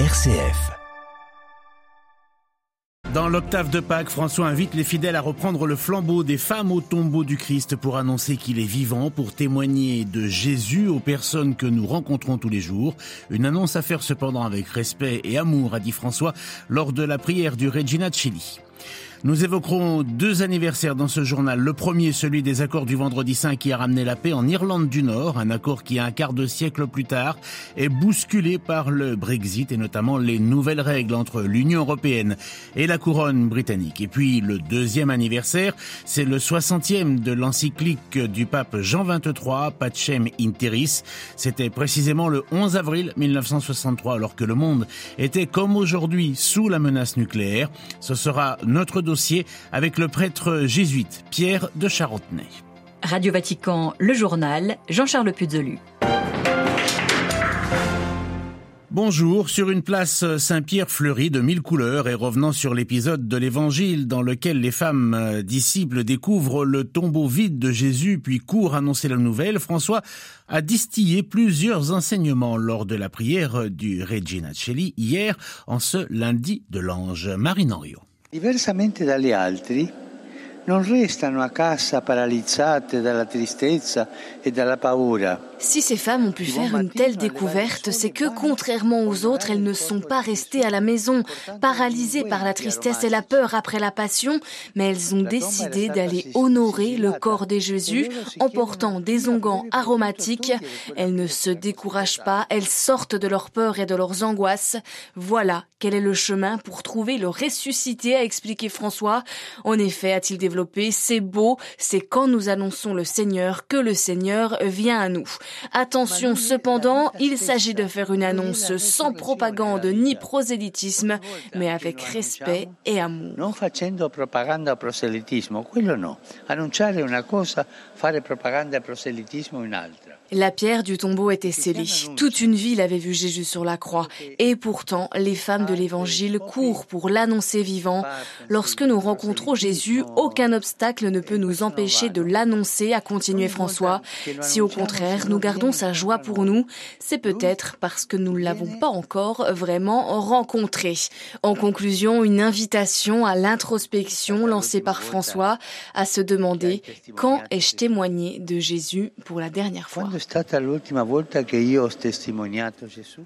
RCF. Dans l'octave de Pâques, François invite les fidèles à reprendre le flambeau des femmes au tombeau du Christ pour annoncer qu'il est vivant, pour témoigner de Jésus aux personnes que nous rencontrons tous les jours. Une annonce à faire cependant avec respect et amour, a dit François lors de la prière du Regina Chili. Nous évoquerons deux anniversaires dans ce journal. Le premier, celui des accords du vendredi saint qui a ramené la paix en Irlande du Nord, un accord qui un quart de siècle plus tard est bousculé par le Brexit et notamment les nouvelles règles entre l'Union européenne et la couronne britannique. Et puis le deuxième anniversaire, c'est le 60e de l'encyclique du pape Jean XXIII, Pacem Interis. C'était précisément le 11 avril 1963 alors que le monde était comme aujourd'hui sous la menace nucléaire. Ce sera notre avec le prêtre jésuite Pierre de Charentenay. Radio Vatican, le journal, Jean-Charles Puzolu. Bonjour, sur une place Saint-Pierre fleurie de mille couleurs et revenant sur l'épisode de l'Évangile dans lequel les femmes euh, disciples découvrent le tombeau vide de Jésus puis courent annoncer la nouvelle, François a distillé plusieurs enseignements lors de la prière du Regina Celli hier en ce lundi de l'ange Marine Henriot. Diversamente dagli altri, non restano a casa paralizzate dalla tristezza e dalla paura. Si ces femmes ont pu faire une telle découverte, c'est que, contrairement aux autres, elles ne sont pas restées à la maison, paralysées par la tristesse et la peur après la passion, mais elles ont décidé d'aller honorer le corps de Jésus en portant des onguents aromatiques. Elles ne se découragent pas, elles sortent de leur peur et de leurs angoisses. Voilà quel est le chemin pour trouver le ressuscité, a expliqué François. En effet, a-t-il développé, c'est beau, c'est quand nous annonçons le Seigneur que le Seigneur vient à nous. Attention cependant, il s'agit de faire une annonce sans propagande ni prosélytisme, mais avec respect et amour. Non facendo propaganda proselitismo, quello no. Annunciare una cosa, fare propaganda e proselitismo un'altra. La pierre du tombeau était scellée. Toute une ville avait vu Jésus sur la croix. Et pourtant, les femmes de l'Évangile courent pour l'annoncer vivant. Lorsque nous rencontrons Jésus, aucun obstacle ne peut nous empêcher de l'annoncer, a continué François. Si au contraire, nous gardons sa joie pour nous, c'est peut-être parce que nous ne l'avons pas encore vraiment rencontré. En conclusion, une invitation à l'introspection lancée par François à se demander quand ai-je témoigné de Jésus pour la dernière fois. Stata l'ultima volta che io ho testimoniato Gesù?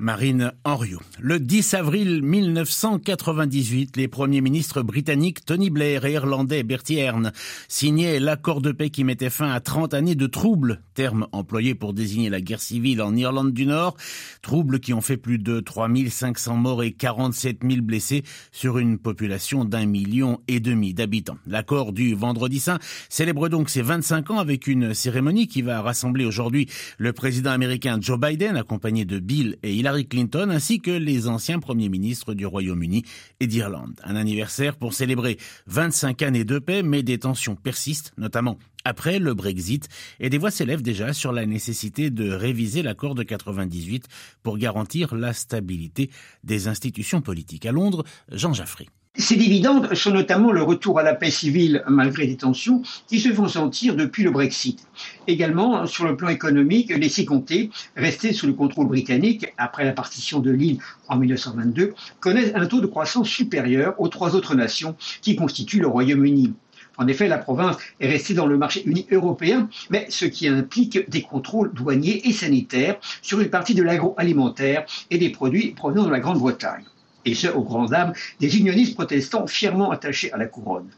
Marine Henriot. Le 10 avril 1998, les premiers ministres britanniques Tony Blair et irlandais Bertie Ahern signaient l'accord de paix qui mettait fin à 30 années de troubles, terme employé pour désigner la guerre civile en Irlande du Nord, troubles qui ont fait plus de 3500 morts et 47 000 blessés sur une population d'un million et demi d'habitants. L'accord du Vendredi Saint célèbre donc ses 25 ans avec une cérémonie qui va rassembler aujourd'hui le président américain Joe Biden accompagné de Bill et Hillary Clinton ainsi que les anciens premiers ministres du Royaume-Uni et d'Irlande. Un anniversaire pour célébrer 25 années de paix, mais des tensions persistent, notamment après le Brexit, et des voix s'élèvent déjà sur la nécessité de réviser l'accord de 98 pour garantir la stabilité des institutions politiques. À Londres, Jean Jaffré. Ces dividendes sont notamment le retour à la paix civile malgré des tensions qui se font sentir depuis le Brexit. Également, sur le plan économique, les six comtés, restés sous le contrôle britannique après la partition de l'île en 1922, connaissent un taux de croissance supérieur aux trois autres nations qui constituent le Royaume-Uni. En effet, la province est restée dans le marché unique européen, mais ce qui implique des contrôles douaniers et sanitaires sur une partie de l'agroalimentaire et des produits provenant de la Grande-Bretagne et ce, aux grandes dames des unionistes protestants fièrement attachés à la couronne.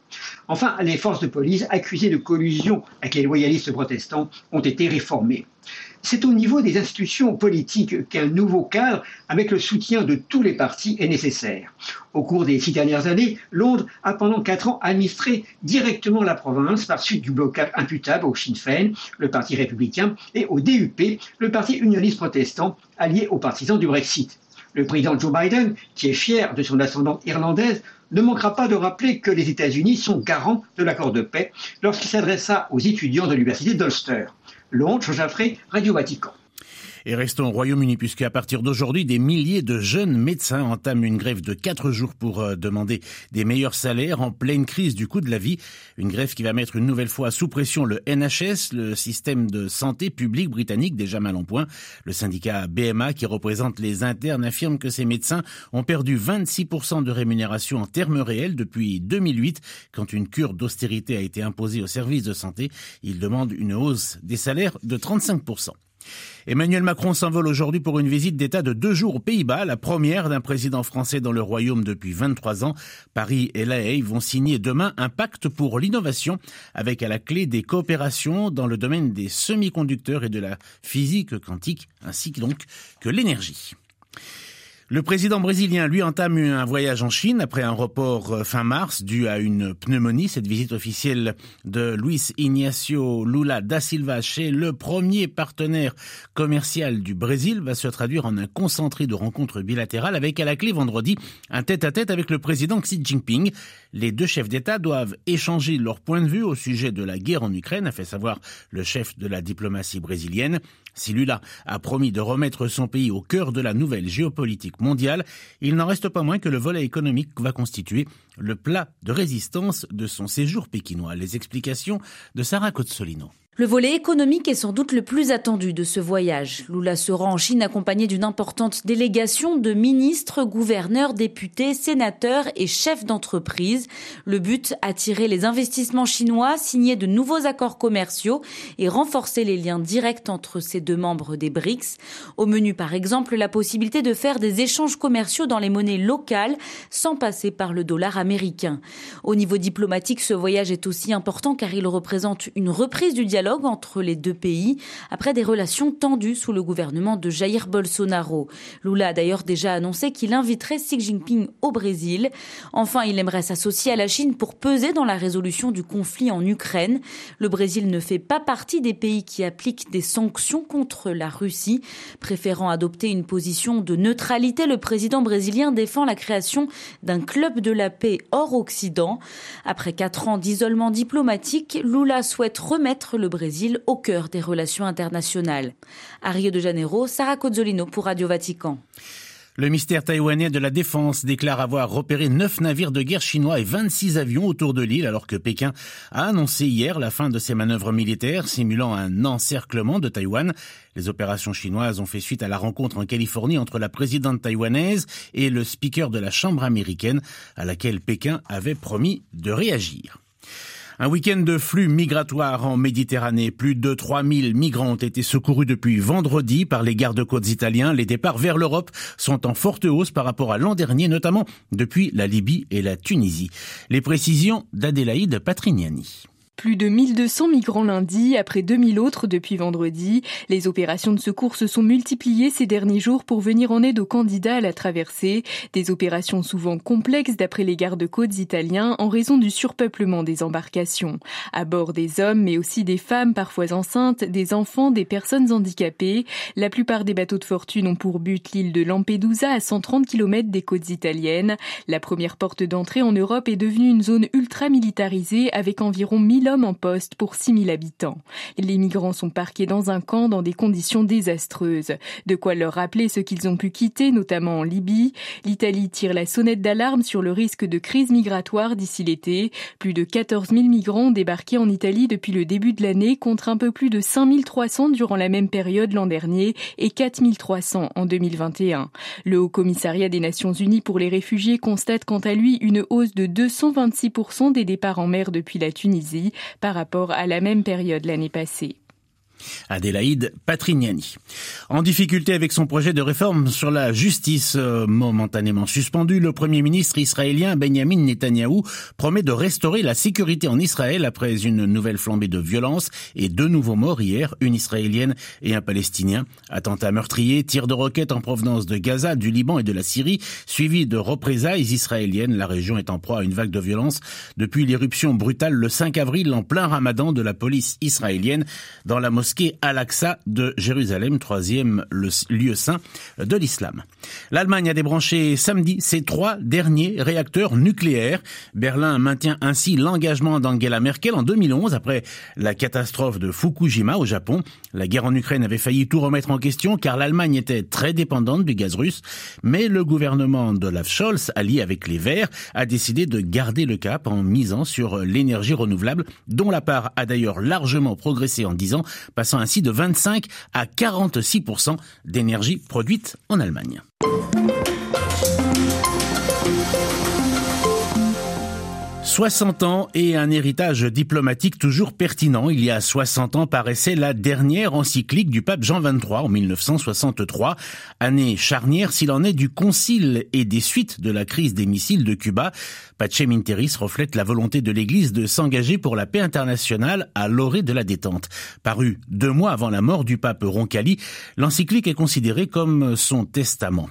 Enfin, les forces de police accusées de collusion avec les loyalistes protestants ont été réformées. C'est au niveau des institutions politiques qu'un nouveau cadre, avec le soutien de tous les partis, est nécessaire. Au cours des six dernières années, Londres a pendant quatre ans administré directement la province par suite du blocage imputable au Sinn Féin, le parti républicain, et au DUP, le parti unioniste protestant, allié aux partisans du Brexit. Le président Joe Biden, qui est fier de son ascendante irlandaise, ne manquera pas de rappeler que les États-Unis sont garants de l'accord de paix lorsqu'il s'adressa aux étudiants de l'université d'Ulster. Londres, Jean Radio Vatican. Et restons au Royaume-Uni puisque à partir d'aujourd'hui, des milliers de jeunes médecins entament une grève de quatre jours pour euh, demander des meilleurs salaires en pleine crise du coût de la vie. Une grève qui va mettre une nouvelle fois sous pression le NHS, le système de santé public britannique déjà mal en point. Le syndicat BMA qui représente les internes affirme que ces médecins ont perdu 26% de rémunération en termes réels depuis 2008 quand une cure d'austérité a été imposée aux services de santé. Ils demandent une hausse des salaires de 35%. Emmanuel Macron s'envole aujourd'hui pour une visite d'État de deux jours aux Pays-Bas, la première d'un président français dans le Royaume depuis 23 ans. Paris et La Haye vont signer demain un pacte pour l'innovation avec à la clé des coopérations dans le domaine des semi-conducteurs et de la physique quantique, ainsi donc que l'énergie. Le président brésilien, lui, entame un voyage en Chine après un report euh, fin mars dû à une pneumonie. Cette visite officielle de Luis Ignacio Lula da Silva chez le premier partenaire commercial du Brésil va se traduire en un concentré de rencontres bilatérales avec à la clé vendredi un tête-à-tête avec le président Xi Jinping. Les deux chefs d'État doivent échanger leur point de vue au sujet de la guerre en Ukraine, a fait savoir le chef de la diplomatie brésilienne. Si Lula a promis de remettre son pays au cœur de la nouvelle géopolitique mondiale, il n'en reste pas moins que le volet économique va constituer le plat de résistance de son séjour pékinois. Les explications de Sarah Cozzolino. Le volet économique est sans doute le plus attendu de ce voyage. Lula se rend en Chine accompagné d'une importante délégation de ministres, gouverneurs, députés, sénateurs et chefs d'entreprise. Le but, attirer les investissements chinois, signer de nouveaux accords commerciaux et renforcer les liens directs entre ces deux membres des BRICS. Au menu, par exemple, la possibilité de faire des échanges commerciaux dans les monnaies locales sans passer par le dollar américain. Au niveau diplomatique, ce voyage est aussi important car il représente une reprise du dialogue entre les deux pays après des relations tendues sous le gouvernement de Jair Bolsonaro. Lula a d'ailleurs déjà annoncé qu'il inviterait Xi Jinping au Brésil. Enfin, il aimerait s'associer à la Chine pour peser dans la résolution du conflit en Ukraine. Le Brésil ne fait pas partie des pays qui appliquent des sanctions contre la Russie. Préférant adopter une position de neutralité, le président brésilien défend la création d'un club de la paix hors Occident. Après quatre ans d'isolement diplomatique, Lula souhaite remettre le Au cœur des relations internationales. À Rio de Janeiro, Sarah Cozzolino pour Radio Vatican. Le mystère taïwanais de la défense déclare avoir repéré neuf navires de guerre chinois et 26 avions autour de l'île alors que Pékin a annoncé hier la fin de ses manœuvres militaires simulant un encerclement de Taïwan. Les opérations chinoises ont fait suite à la rencontre en Californie entre la présidente taïwanaise et le speaker de la Chambre américaine à laquelle Pékin avait promis de réagir. Un week-end de flux migratoire en Méditerranée. Plus de 3000 migrants ont été secourus depuis vendredi par les gardes-côtes italiens. Les départs vers l'Europe sont en forte hausse par rapport à l'an dernier, notamment depuis la Libye et la Tunisie. Les précisions d'Adélaïde Patrignani. Plus de 1200 migrants lundi, après 2000 autres depuis vendredi. Les opérations de secours se sont multipliées ces derniers jours pour venir en aide aux candidats à la traversée. Des opérations souvent complexes d'après les gardes-côtes italiens en raison du surpeuplement des embarcations. À bord des hommes, mais aussi des femmes parfois enceintes, des enfants, des personnes handicapées. La plupart des bateaux de fortune ont pour but l'île de Lampedusa à 130 km des côtes italiennes. La première porte d'entrée en Europe est devenue une zone ultra militarisée avec environ 1000 en poste pour 6000 habitants. Les migrants sont parqués dans un camp dans des conditions désastreuses. De quoi leur rappeler ce qu'ils ont pu quitter, notamment en Libye. L'Italie tire la sonnette d'alarme sur le risque de crise migratoire d'ici l'été. Plus de 14 000 migrants ont débarqué en Italie depuis le début de l'année contre un peu plus de 5 300 durant la même période l'an dernier et 4 300 en 2021. Le Haut Commissariat des Nations Unies pour les réfugiés constate quant à lui une hausse de 226% des départs en mer depuis la Tunisie par rapport à la même période l'année passée. Adélaïde Patrignani. En difficulté avec son projet de réforme sur la justice euh, momentanément suspendu, le premier ministre israélien Benjamin Netanyahou promet de restaurer la sécurité en Israël après une nouvelle flambée de violence et deux nouveaux morts hier, une israélienne et un palestinien. Attentats meurtriers, tirs de roquettes en provenance de Gaza, du Liban et de la Syrie, suivis de représailles israéliennes. La région est en proie à une vague de violence depuis l'éruption brutale le 5 avril en plein ramadan de la police israélienne dans la mosquée Al-Aqsa de Jérusalem, troisième lieu saint de l'islam. L'Allemagne a débranché samedi ses trois derniers réacteurs nucléaires. Berlin maintient ainsi l'engagement d'Angela Merkel en 2011 après la catastrophe de Fukushima au Japon. La guerre en Ukraine avait failli tout remettre en question car l'Allemagne était très dépendante du gaz russe, mais le gouvernement d'Olaf Scholz, allié avec les Verts, a décidé de garder le cap en misant sur l'énergie renouvelable, dont la part a d'ailleurs largement progressé en 10 ans, passant ainsi de 25 à 46% d'énergie produite en Allemagne. 60 ans et un héritage diplomatique toujours pertinent. Il y a 60 ans paraissait la dernière encyclique du pape Jean XXIII en 1963, année charnière s'il en est du concile et des suites de la crise des missiles de Cuba. Pace Minteris reflète la volonté de l'Église de s'engager pour la paix internationale à l'orée de la détente. Paru deux mois avant la mort du pape Roncalli, l'encyclique est considérée comme son testament.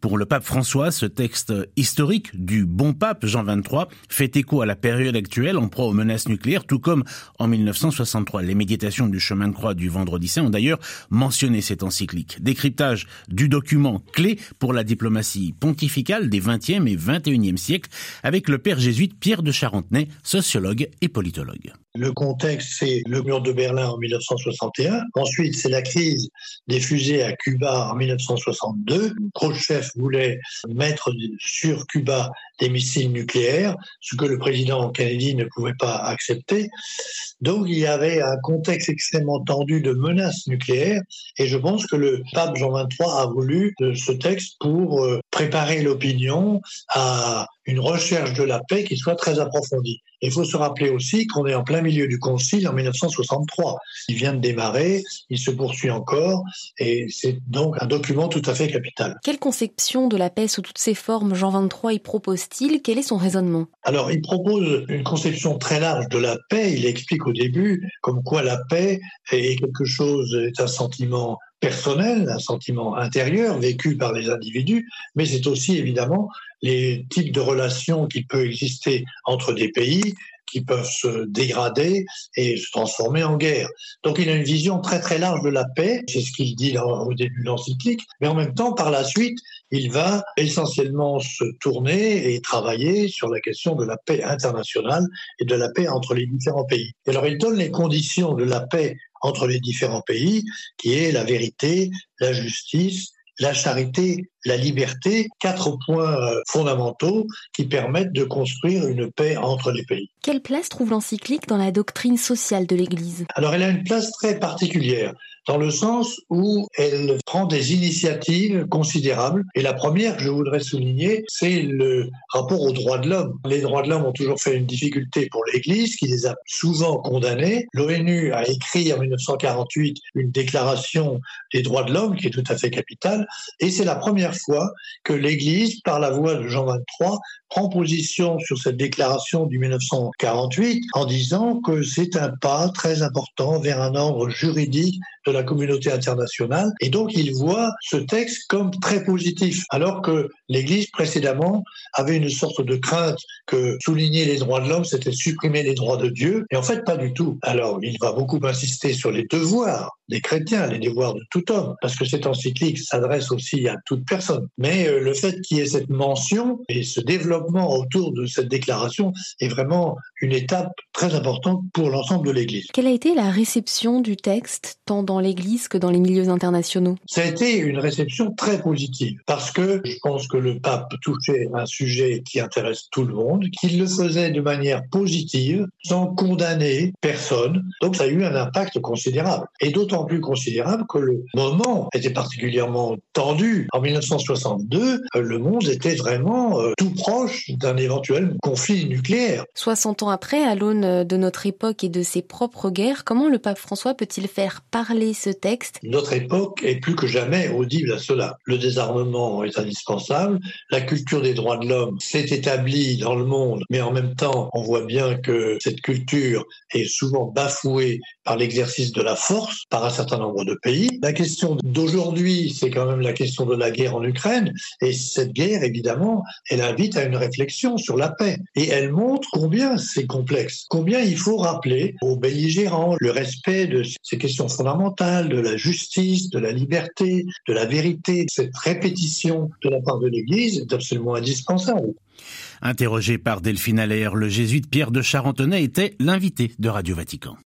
Pour le pape François, ce texte historique du bon pape Jean XXIII fait écho à la période actuelle en proie aux menaces nucléaires, tout comme en 1963. Les méditations du chemin de croix du vendredi saint ont d'ailleurs mentionné cette encyclique. Décryptage du document clé pour la diplomatie pontificale des 20e et 21e siècles avec le père jésuite Pierre de Charentenay, sociologue et politologue. Le contexte, c'est le mur de Berlin en 1961. Ensuite, c'est la crise des fusées à Cuba en 1962. Khrushchev voulait mettre sur Cuba des missiles nucléaires, ce que le président Kennedy ne pouvait pas accepter. Donc il y avait un contexte extrêmement tendu de menaces nucléaires et je pense que le pape Jean XXIII a voulu ce texte pour euh, préparer l'opinion à une recherche de la paix qui soit très approfondie. Il faut se rappeler aussi qu'on est en plein milieu du concile en 1963. Il vient de démarrer, il se poursuit encore, et c'est donc un document tout à fait capital. Quelle conception de la paix sous toutes ses formes Jean XXIII y propose-t-il? Quel est son raisonnement? Alors, il propose une conception très large de la paix. Il explique au début comme quoi la paix est quelque chose, est un sentiment personnel, un sentiment intérieur vécu par les individus, mais c'est aussi évidemment les types de relations qui peuvent exister entre des pays qui peuvent se dégrader et se transformer en guerre. Donc il a une vision très très large de la paix, c'est ce qu'il dit au début de l'encyclique, mais en même temps, par la suite, il va essentiellement se tourner et travailler sur la question de la paix internationale et de la paix entre les différents pays. Et alors il donne les conditions de la paix entre les différents pays, qui est la vérité, la justice, la charité, la liberté, quatre points euh, fondamentaux qui permettent de construire une paix entre les pays. Quelle place trouve l'encyclique dans la doctrine sociale de l'Église? Alors elle a une place très particulière dans le sens où elle prend des initiatives considérables. Et la première que je voudrais souligner, c'est le rapport aux droits de l'homme. Les droits de l'homme ont toujours fait une difficulté pour l'Église, qui les a souvent condamnés. L'ONU a écrit en 1948 une déclaration des droits de l'homme qui est tout à fait capitale. Et c'est la première fois que l'Église, par la voix de Jean XXIII, prend position sur cette déclaration du 1948 en disant que c'est un pas très important vers un ordre juridique de la communauté internationale. Et donc, il voit ce texte comme très positif, alors que l'Église précédemment avait une sorte de crainte que souligner les droits de l'homme, c'était supprimer les droits de Dieu. Et en fait, pas du tout. Alors, il va beaucoup insister sur les devoirs des chrétiens, les devoirs de tout homme, parce que cette encyclique s'adresse aussi à toute personne. Mais euh, le fait qu'il y ait cette mention et ce développement autour de cette déclaration est vraiment une étape très importante pour l'ensemble de l'Église. Quelle a été la réception du texte, tant dans l'Église que dans les milieux internationaux? Ça a été une réception très positive, parce que je pense que le pape touchait un sujet qui intéresse tout le monde, qu'il le faisait de manière positive, sans condamner personne. Donc ça a eu un impact considérable. Et d'autant plus considérable que le moment était particulièrement tendu. En 1962, le monde était vraiment euh, tout proche d'un éventuel conflit nucléaire. 60 ans après, à l'aune de notre époque et de ses propres guerres, comment le pape François peut-il faire parler ce texte? Notre époque est plus que jamais audible à cela. Le désarmement est indispensable, la culture des droits de l'homme s'est établie dans le monde, mais en même temps, on voit bien que cette culture est souvent bafouée par l'exercice de la force, par un certain nombre de pays. La question d'aujourd'hui, c'est quand même la question de la guerre en Ukraine. Et cette guerre, évidemment, elle invite à une réflexion sur la paix. Et elle montre combien c'est complexe, combien il faut rappeler aux belligérants le respect de ces questions fondamentales, de la justice, de la liberté, de la vérité. Cette répétition de la part de l'Église est absolument indispensable. Interrogé par Delphine Allaire, le jésuite Pierre de Charentenay était l'invité de Radio Vatican.